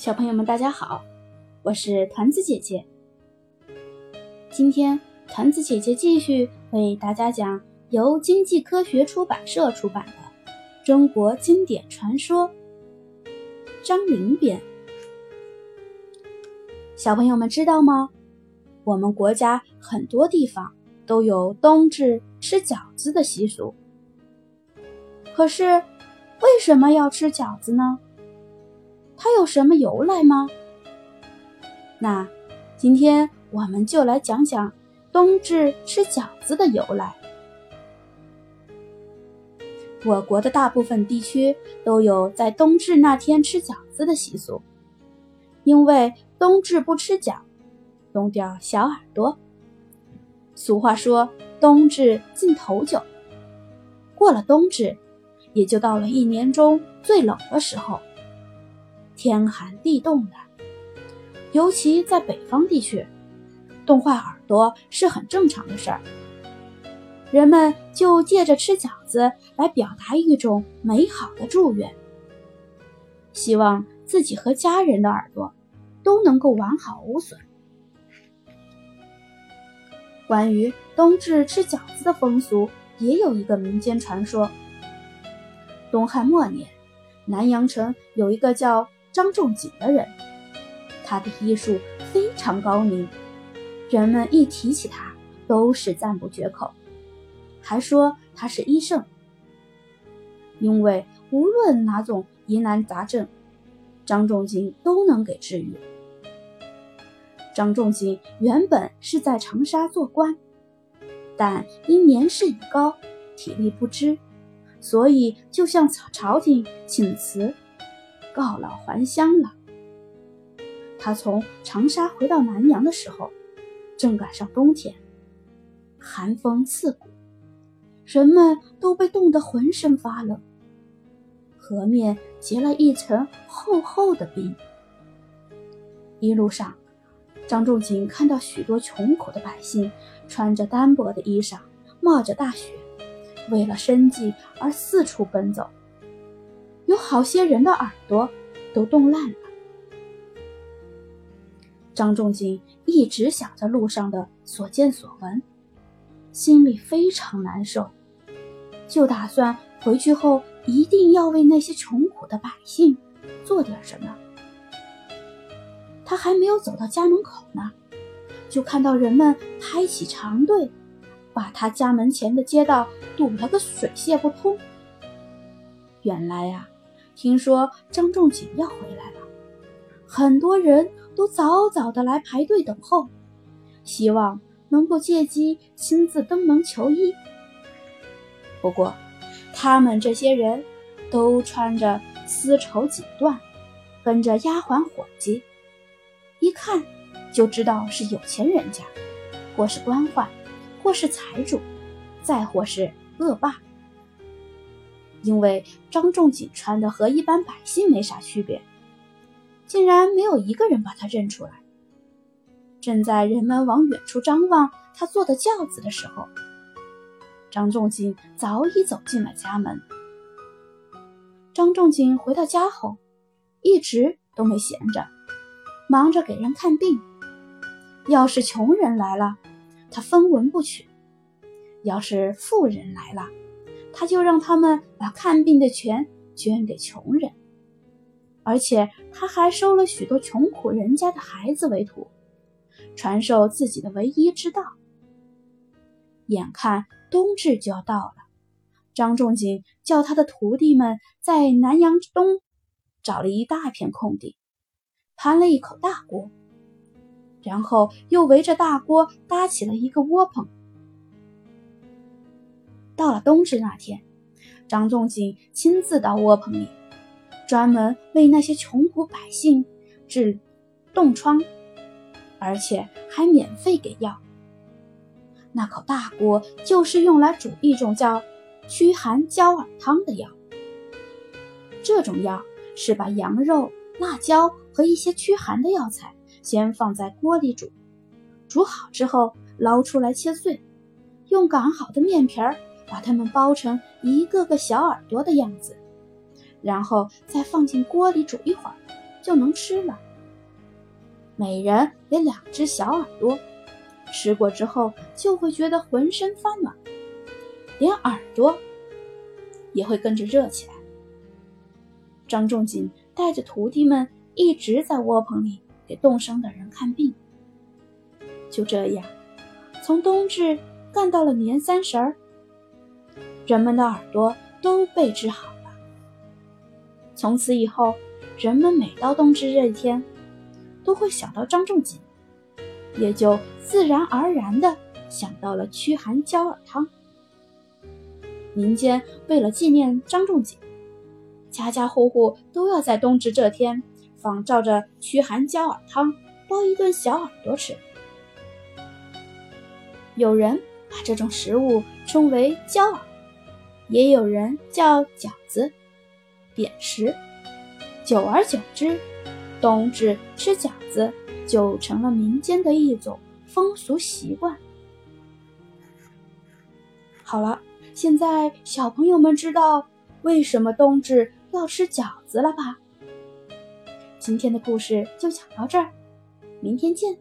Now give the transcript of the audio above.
小朋友们，大家好，我是团子姐姐。今天团子姐姐继续为大家讲由经济科学出版社出版的《中国经典传说》，张陵编。小朋友们知道吗？我们国家很多地方都有冬至吃饺子的习俗，可是为什么要吃饺子呢？它有什么由来吗？那今天我们就来讲讲冬至吃饺子的由来。我国的大部分地区都有在冬至那天吃饺子的习俗，因为冬至不吃饺，冬掉小耳朵。俗话说“冬至尽头酒”，过了冬至，也就到了一年中最冷的时候。天寒地冻的，尤其在北方地区，冻坏耳朵是很正常的事儿。人们就借着吃饺子来表达一种美好的祝愿，希望自己和家人的耳朵都能够完好无损。关于冬至吃饺子的风俗，也有一个民间传说。东汉末年，南阳城有一个叫。张仲景的人，他的医术非常高明，人们一提起他都是赞不绝口，还说他是医圣，因为无论哪种疑难杂症，张仲景都能给治愈。张仲景原本是在长沙做官，但因年事已高，体力不支，所以就向朝廷请辞。告老还乡了。他从长沙回到南阳的时候，正赶上冬天，寒风刺骨，人们都被冻得浑身发冷。河面结了一层厚厚的冰。一路上，张仲景看到许多穷苦的百姓穿着单薄的衣裳，冒着大雪，为了生计而四处奔走。有好些人的耳朵都冻烂了。张仲景一直想着路上的所见所闻，心里非常难受，就打算回去后一定要为那些穷苦的百姓做点什么。他还没有走到家门口呢，就看到人们排起长队，把他家门前的街道堵了个水泄不通。原来呀。听说张仲景要回来了，很多人都早早的来排队等候，希望能够借机亲自登门求医。不过，他们这些人都穿着丝绸锦缎，跟着丫鬟伙计，一看就知道是有钱人家，或是官宦，或是财主，再或是恶霸。因为张仲景穿的和一般百姓没啥区别，竟然没有一个人把他认出来。正在人们往远处张望他坐的轿子的时候，张仲景早已走进了家门。张仲景回到家后，一直都没闲着，忙着给人看病。要是穷人来了，他分文不取；要是富人来了，他就让他们把看病的钱捐给穷人，而且他还收了许多穷苦人家的孩子为徒，传授自己的唯一之道。眼看冬至就要到了，张仲景叫他的徒弟们在南阳东找了一大片空地，盘了一口大锅，然后又围着大锅搭起了一个窝棚。到了冬至那天，张仲景亲自到窝棚里，专门为那些穷苦百姓治冻疮，而且还免费给药。那口大锅就是用来煮一种叫驱寒焦耳汤的药。这种药是把羊肉、辣椒和一些驱寒的药材先放在锅里煮，煮好之后捞出来切碎，用擀好的面皮儿。把它们包成一个个小耳朵的样子，然后再放进锅里煮一会儿，就能吃了。每人给两只小耳朵，吃过之后就会觉得浑身发暖，连耳朵也会跟着热起来。张仲景带着徒弟们一直在窝棚里给冻伤的人看病。就这样，从冬至干到了年三十儿，人们的耳朵都被治好了。从此以后，人们每到冬至这一天。都会想到张仲景，也就自然而然地想到了驱寒焦耳汤。民间为了纪念张仲景，家家户户都要在冬至这天仿照着驱寒焦耳汤包一顿小耳朵吃。有人把这种食物称为焦耳，也有人叫饺子、扁食。久而久之。冬至吃饺子就成了民间的一种风俗习惯。好了，现在小朋友们知道为什么冬至要吃饺子了吧？今天的故事就讲到这儿，明天见。